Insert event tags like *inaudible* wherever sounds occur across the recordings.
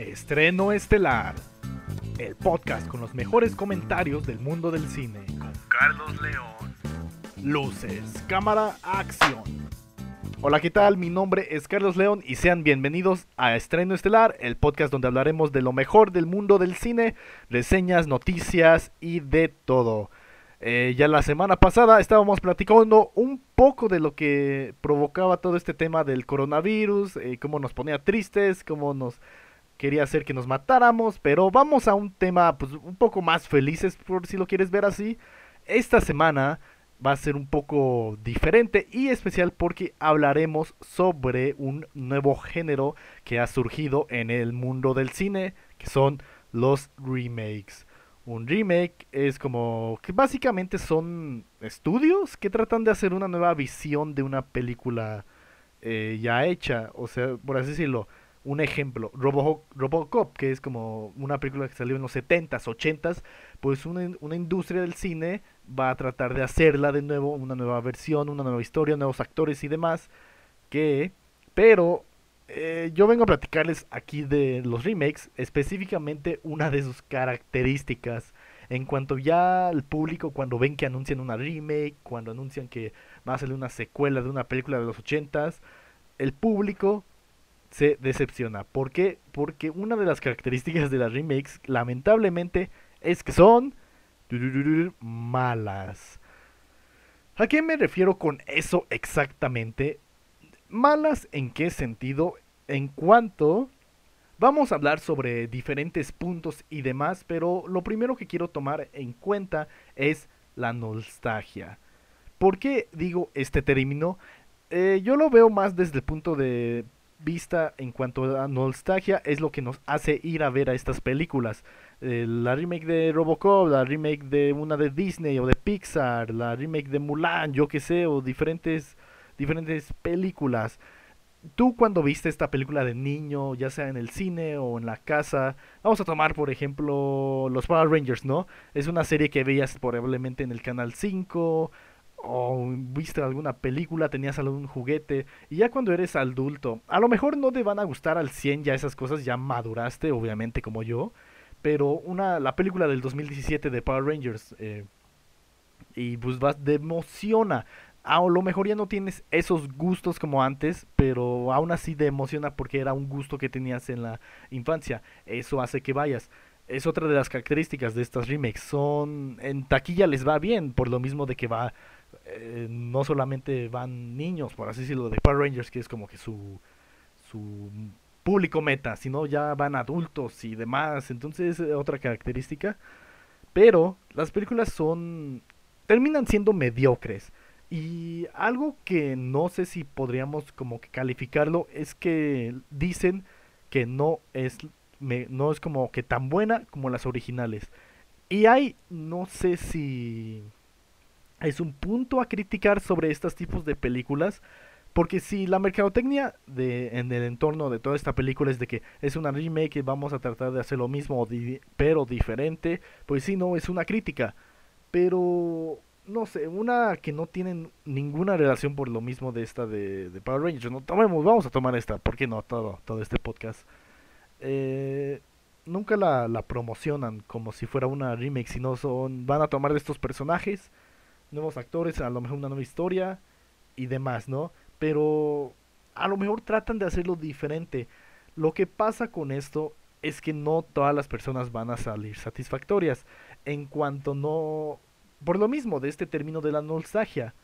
Estreno Estelar, el podcast con los mejores comentarios del mundo del cine. Con Carlos León. Luces, cámara, acción. Hola, ¿qué tal? Mi nombre es Carlos León y sean bienvenidos a Estreno Estelar, el podcast donde hablaremos de lo mejor del mundo del cine, reseñas, noticias y de todo. Eh, ya la semana pasada estábamos platicando un poco de lo que provocaba todo este tema del coronavirus, eh, cómo nos ponía tristes, cómo nos quería hacer que nos matáramos, pero vamos a un tema pues un poco más felices por si lo quieres ver así. Esta semana va a ser un poco diferente y especial porque hablaremos sobre un nuevo género que ha surgido en el mundo del cine, que son los remakes. Un remake es como que básicamente son estudios que tratan de hacer una nueva visión de una película eh, ya hecha, o sea, por así decirlo un ejemplo, Robocop, que es como una película que salió en los 70s, 80s, pues una, una, industria del cine va a tratar de hacerla de nuevo, una nueva versión, una nueva historia, nuevos actores y demás, que, pero eh, yo vengo a platicarles aquí de los remakes, específicamente una de sus características. En cuanto ya el público, cuando ven que anuncian una remake, cuando anuncian que va a salir una secuela de una película de los 80s, el público se decepciona. ¿Por qué? Porque una de las características de las remakes, lamentablemente, es que son malas. ¿A qué me refiero con eso exactamente? Malas en qué sentido? En cuanto... Vamos a hablar sobre diferentes puntos y demás, pero lo primero que quiero tomar en cuenta es la nostalgia. ¿Por qué digo este término? Eh, yo lo veo más desde el punto de vista en cuanto a nostalgia es lo que nos hace ir a ver a estas películas. Eh, la remake de Robocop, la remake de una de Disney o de Pixar, la remake de Mulan, yo que sé, o diferentes, diferentes películas. Tú cuando viste esta película de niño, ya sea en el cine o en la casa, vamos a tomar por ejemplo los Power Rangers, ¿no? Es una serie que veías probablemente en el canal 5, o viste alguna película, tenías algún juguete, y ya cuando eres adulto, a lo mejor no te van a gustar al 100 ya esas cosas, ya maduraste, obviamente como yo, pero una, la película del 2017 de Power Rangers, eh, y pues vas, te emociona. A lo mejor ya no tienes esos gustos como antes, pero aún así te emociona porque era un gusto que tenías en la infancia. Eso hace que vayas es otra de las características de estas remakes. Son en taquilla les va bien por lo mismo de que va eh, no solamente van niños, por así decirlo, de Power Rangers, que es como que su, su público meta, sino ya van adultos y demás. Entonces, es otra característica. Pero las películas son. terminan siendo mediocres. Y algo que no sé si podríamos como que calificarlo es que dicen que no es, no es como que tan buena como las originales. Y hay, no sé si es un punto a criticar sobre estos tipos de películas. Porque si la mercadotecnia de, en el entorno de toda esta película es de que es una remake y vamos a tratar de hacer lo mismo pero diferente, pues sí, no, es una crítica. Pero, no sé, una que no tiene ninguna relación por lo mismo de esta de, Power Rangers. No, tomemos, vamos a tomar esta, ¿por qué no? Todo, todo este podcast. Eh, nunca la, la promocionan como si fuera una remake, sino son, van a tomar de estos personajes nuevos actores, a lo mejor una nueva historia y demás, ¿no? Pero a lo mejor tratan de hacerlo diferente. Lo que pasa con esto es que no todas las personas van a salir satisfactorias. En cuanto no... Por lo mismo de este término de la nostalgia.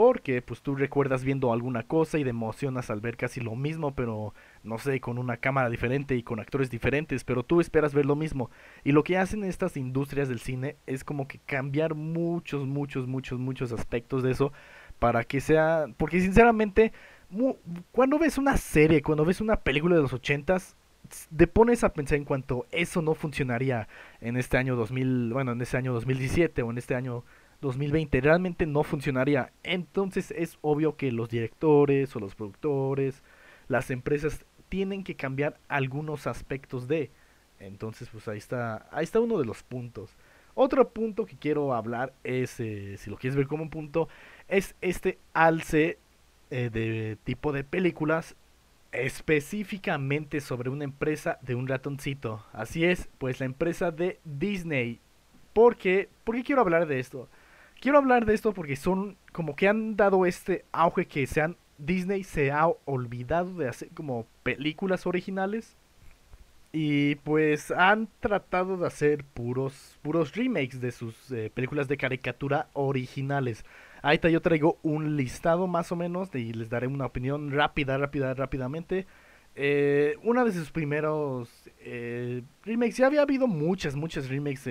Porque pues tú recuerdas viendo alguna cosa y te emocionas al ver casi lo mismo, pero no sé, con una cámara diferente y con actores diferentes, pero tú esperas ver lo mismo. Y lo que hacen estas industrias del cine es como que cambiar muchos, muchos, muchos, muchos aspectos de eso para que sea... Porque sinceramente, cuando ves una serie, cuando ves una película de los ochentas, te pones a pensar en cuanto eso no funcionaría en este año 2000, bueno, en este año 2017 o en este año 2020 realmente no funcionaría. Entonces es obvio que los directores o los productores, las empresas tienen que cambiar algunos aspectos de. Entonces pues ahí está, ahí está uno de los puntos. Otro punto que quiero hablar es, eh, si lo quieres ver como un punto, es este alce eh, de tipo de películas específicamente sobre una empresa de un ratoncito. Así es, pues la empresa de Disney. ¿Por qué? ¿Por qué quiero hablar de esto? Quiero hablar de esto porque son como que han dado este auge que se han Disney se ha olvidado de hacer como películas originales y pues han tratado de hacer puros puros remakes de sus eh, películas de caricatura originales. Ahí está, yo traigo un listado más o menos y les daré una opinión rápida, rápida, rápidamente. Eh, una de sus primeros eh, remakes, ya había habido muchas, muchas remakes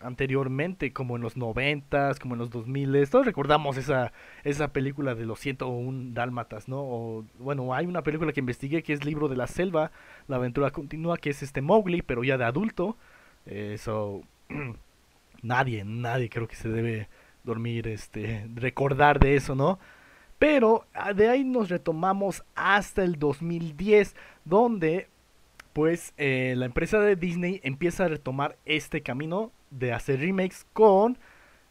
anteriormente, como en los 90 como en los 2000 Todos recordamos esa, esa película de los 101 Dálmatas, ¿no? Bueno, hay una película que investigué que es Libro de la Selva, La aventura continúa, que es este Mowgli, pero ya de adulto. Eso, *clears throat* nadie, nadie creo que se debe dormir, este, recordar de eso, ¿no? Pero ah, de ahí nos retomamos hasta el 2010, donde pues eh, la empresa de Disney empieza a retomar este camino de hacer remakes con...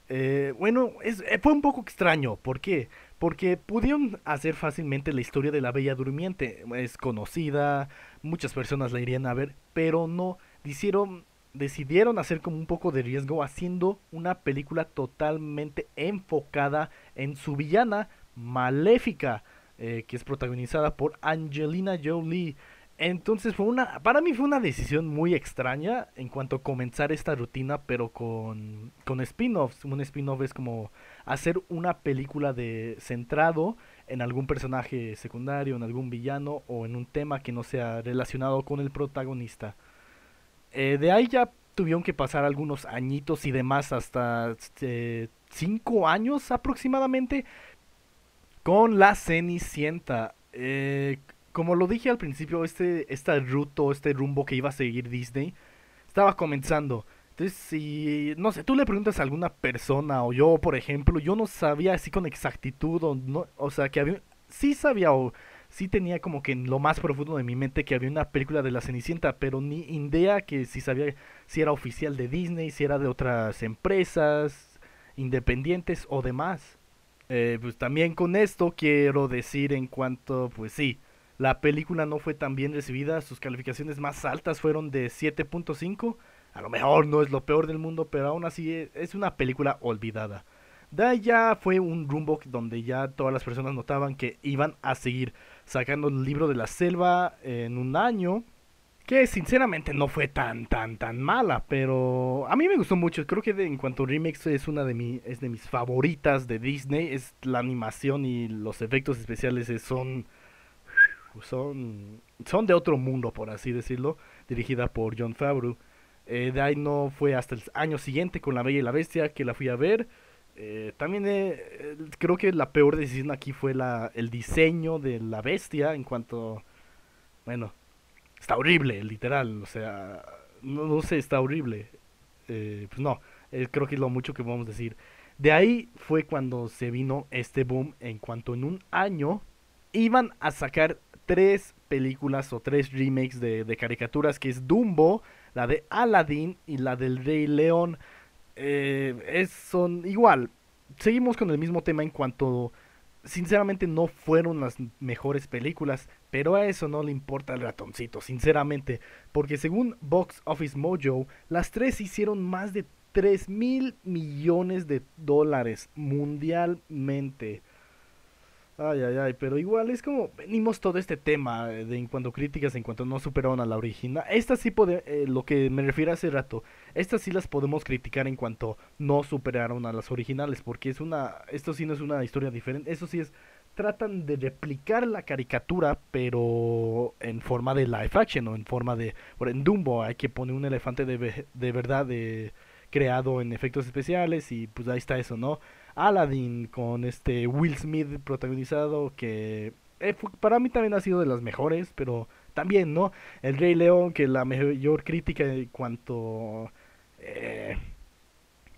Eh, bueno, es, eh, fue un poco extraño. ¿Por qué? Porque pudieron hacer fácilmente la historia de la Bella Durmiente. Es conocida, muchas personas la irían a ver, pero no. Hicieron decidieron hacer como un poco de riesgo haciendo una película totalmente enfocada en su villana maléfica, eh, que es protagonizada por Angelina Jolie. Entonces fue una, para mí fue una decisión muy extraña en cuanto a comenzar esta rutina, pero con, con spin-offs. Un spin-off es como hacer una película de centrado en algún personaje secundario, en algún villano o en un tema que no sea relacionado con el protagonista. Eh, de ahí ya tuvieron que pasar algunos añitos y demás, hasta eh, cinco años aproximadamente, con la Cenicienta. Eh, como lo dije al principio, este, esta ruta, este rumbo que iba a seguir Disney, estaba comenzando. Entonces, si, no sé, tú le preguntas a alguna persona o yo, por ejemplo, yo no sabía así con exactitud o no, o sea, que había, sí sabía o sí tenía como que en lo más profundo de mi mente que había una película de la Cenicienta, pero ni idea que si sabía si era oficial de Disney, si era de otras empresas independientes o demás. Eh, pues también con esto quiero decir en cuanto, pues sí, la película no fue tan bien recibida, sus calificaciones más altas fueron de 7.5. A lo mejor no es lo peor del mundo, pero aún así e, es una película olvidada. De ahí ya fue un rumbo donde ya todas las personas notaban que iban a seguir sacando el libro de la selva en un año. Que sinceramente no fue tan, tan, tan mala, pero a mí me gustó mucho. Creo que en cuanto a remix es una de, mi, es de mis favoritas de Disney. Es la animación y los efectos especiales son, son, son de otro mundo, por así decirlo. Dirigida por John Favreau. Eh, de ahí no fue hasta el año siguiente con La Bella y la Bestia que la fui a ver. Eh, también eh, creo que la peor decisión aquí fue la, el diseño de la bestia en cuanto... Bueno, está horrible, literal. O sea, no, sé, está horrible. Eh, pues no, creo que es lo mucho que podemos decir. De ahí fue cuando se vino este boom en cuanto en un año iban a sacar tres películas o tres remakes de, de caricaturas que es Dumbo, la de Aladdin y la del Rey León eh, es, son igual. Seguimos con el mismo tema en cuanto, sinceramente, no fueron las mejores películas, pero a eso no le importa el ratoncito, sinceramente, porque según Box Office Mojo, las tres hicieron más de 3 mil millones de dólares mundialmente. Ay, ay, ay, pero igual es como venimos todo este tema de en cuanto críticas, en cuanto no superaron a la original. Estas sí puede, eh, lo que me refiero hace rato, estas sí las podemos criticar en cuanto no superaron a las originales, porque es una, esto sí no es una historia diferente, eso sí es, tratan de replicar la caricatura, pero en forma de live action o en forma de, por en Dumbo hay que poner un elefante de, de verdad de, creado en efectos especiales y pues ahí está eso, ¿no? Aladdin con este Will Smith protagonizado que eh, para mí también ha sido de las mejores, pero también, ¿no? El Rey León que la mayor crítica en cuanto... Eh,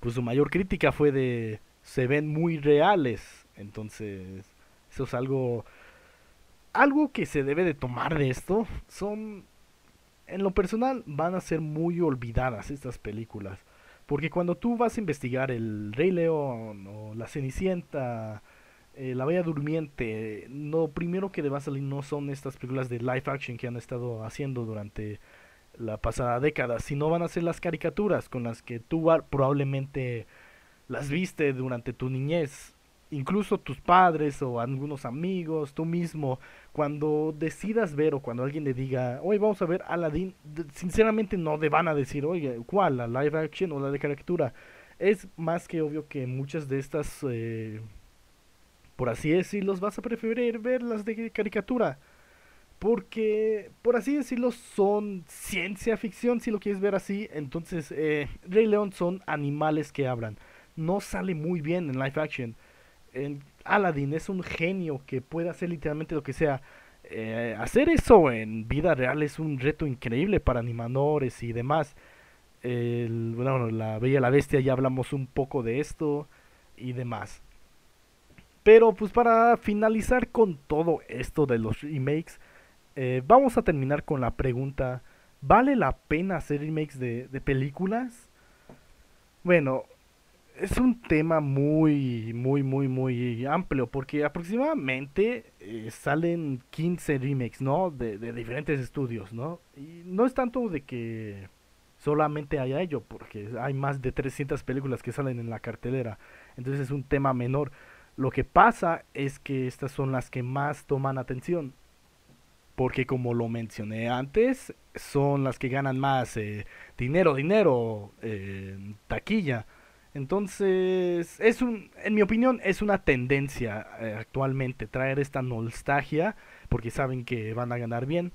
pues su mayor crítica fue de... Se ven muy reales, entonces eso es algo... Algo que se debe de tomar de esto. Son... En lo personal van a ser muy olvidadas estas películas porque cuando tú vas a investigar el Rey León o la Cenicienta, eh, La Bella Durmiente, lo primero que le va a salir no son estas películas de live action que han estado haciendo durante la pasada década, sino van a ser las caricaturas con las que tú probablemente las viste durante tu niñez incluso tus padres o algunos amigos, tú mismo, cuando decidas ver o cuando alguien le diga, hoy vamos a ver Aladdin, sinceramente no te van a decir, oye, ¿cuál? ¿La live action o la de caricatura? Es más que obvio que muchas de estas, eh, por así decirlo, vas a preferir ver las de caricatura. Porque, por así decirlo, son ciencia ficción, si lo quieres ver así. Entonces, eh, Rey León son animales que hablan. No sale muy bien en live action Aladdin es un genio que puede hacer literalmente lo que sea. Eh, hacer eso en vida real es un reto increíble para animadores y demás. bueno, la Bella y la Bestia ya hablamos un poco de esto y demás. Pero pues para finalizar con todo esto de los remakes, eh, vamos a terminar con la pregunta, ¿vale la pena hacer remakes de, de películas? Bueno, es un tema muy, muy, muy, muy amplio, porque aproximadamente eh, salen 15 remakes, ¿no? De, de, diferentes estudios, ¿no? Y no es tanto de que solamente haya ello, porque hay más de 300 películas que salen en la cartelera, entonces es un tema menor. Lo que pasa es que estas son las que más toman atención, porque como lo mencioné antes, son las que ganan más eh, dinero, dinero, eh, taquilla. Entonces, es un, en mi opinión, es una tendencia eh, actualmente traer esta nostalgia porque saben que van a ganar bien.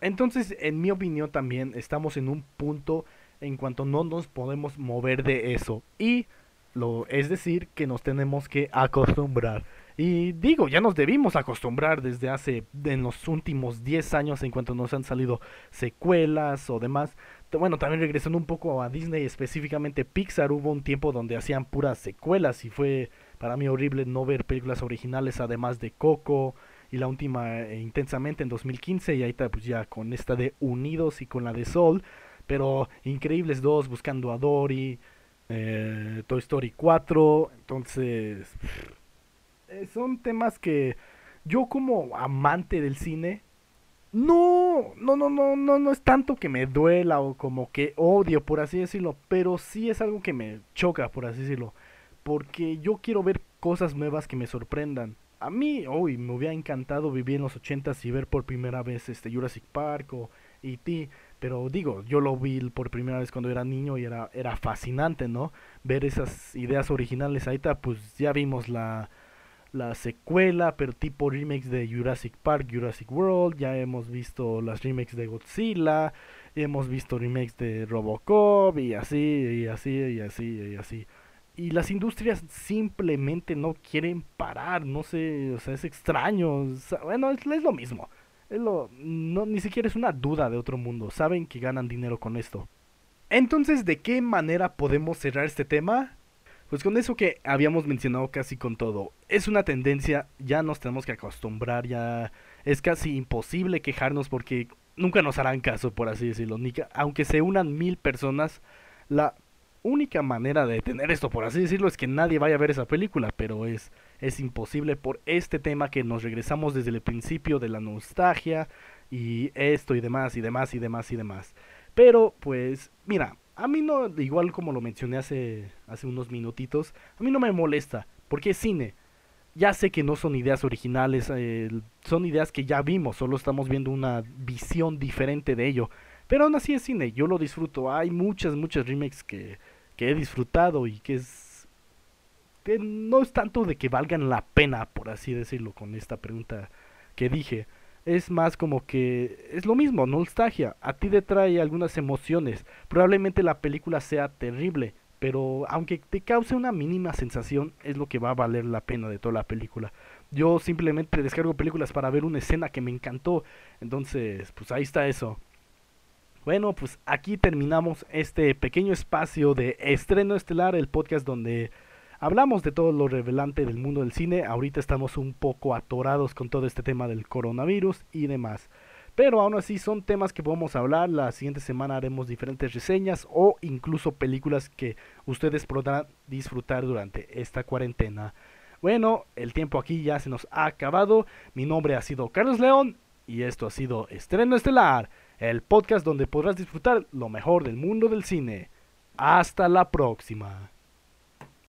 Entonces, en mi opinión también estamos en un punto en cuanto no nos podemos mover de eso y lo es decir que nos tenemos que acostumbrar. Y digo, ya nos debimos acostumbrar desde hace en los últimos 10 años en cuanto nos han salido secuelas o demás. Bueno, también regresando un poco a Disney, específicamente Pixar, hubo un tiempo donde hacían puras secuelas y fue para mí horrible no ver películas originales además de Coco y la última eh, intensamente en 2015 y ahí está pues ya con esta de Unidos y con la de Sol, pero increíbles dos buscando a Dory, eh, Toy Story 4, entonces eh, son temas que yo como amante del cine no, no, no, no, no, no es tanto que me duela o como que odio, por así decirlo, pero sí es algo que me choca, por así decirlo, porque yo quiero ver cosas nuevas que me sorprendan. A mí, hoy me hubiera encantado vivir en los ochentas y ver por primera vez este Jurassic Park o E.T., pero digo, yo lo vi por primera vez cuando era niño y era, era fascinante, ¿no? Ver esas ideas originales. Ahí está, pues ya vimos la, la secuela, pero tipo remakes de Jurassic Park, Jurassic World, ya hemos visto las remakes de Godzilla, hemos visto remakes de Robocop y así, y así, y así, y así. Y las industrias simplemente no quieren parar, no sé, o sea, es extraño, bueno, es, es lo mismo. Es lo, no, ni siquiera es una duda de otro mundo, saben que ganan dinero con esto. Entonces, ¿de qué manera podemos cerrar este tema? Pues con eso que habíamos mencionado casi con todo, es una tendencia, ya nos tenemos que acostumbrar, ya es casi imposible quejarnos porque nunca nos harán caso, por así decirlo. Ni aunque se unan mil personas, la única manera de tener esto, por así decirlo, es que nadie vaya a ver esa película, pero es, es imposible por este tema que nos regresamos desde el principio de la nostalgia y esto y demás y demás y demás y demás. Pero pues, mira, a mí no, igual como lo mencioné hace, hace unos minutitos, a mí no me molesta, porque es cine. Ya sé que no son ideas originales, eh, son ideas que ya vimos, solo estamos viendo una visión diferente de ello. Pero aún así es cine, yo lo disfruto. Hay muchas, muchas remakes que, que he disfrutado y que es... Que no es tanto de que valgan la pena, por así decirlo, con esta pregunta que dije es más como que es lo mismo, nostalgia. A ti te trae algunas emociones. Probablemente la película sea terrible, pero aunque te cause una mínima sensación, es lo que va a valer la pena de toda la película. Yo simplemente descargo películas para ver una escena que me encantó. Entonces, pues ahí está eso. Bueno, pues aquí terminamos este pequeño espacio de estreno estelar, el podcast donde Hablamos de todo lo revelante del mundo del cine, ahorita estamos un poco atorados con todo este tema del coronavirus y demás. Pero aún así son temas que podemos hablar, la siguiente semana haremos diferentes reseñas o incluso películas que ustedes podrán disfrutar durante esta cuarentena. Bueno, el tiempo aquí ya se nos ha acabado. Mi nombre ha sido Carlos León y esto ha sido Estreno Estelar, el podcast donde podrás disfrutar lo mejor del mundo del cine. Hasta la próxima.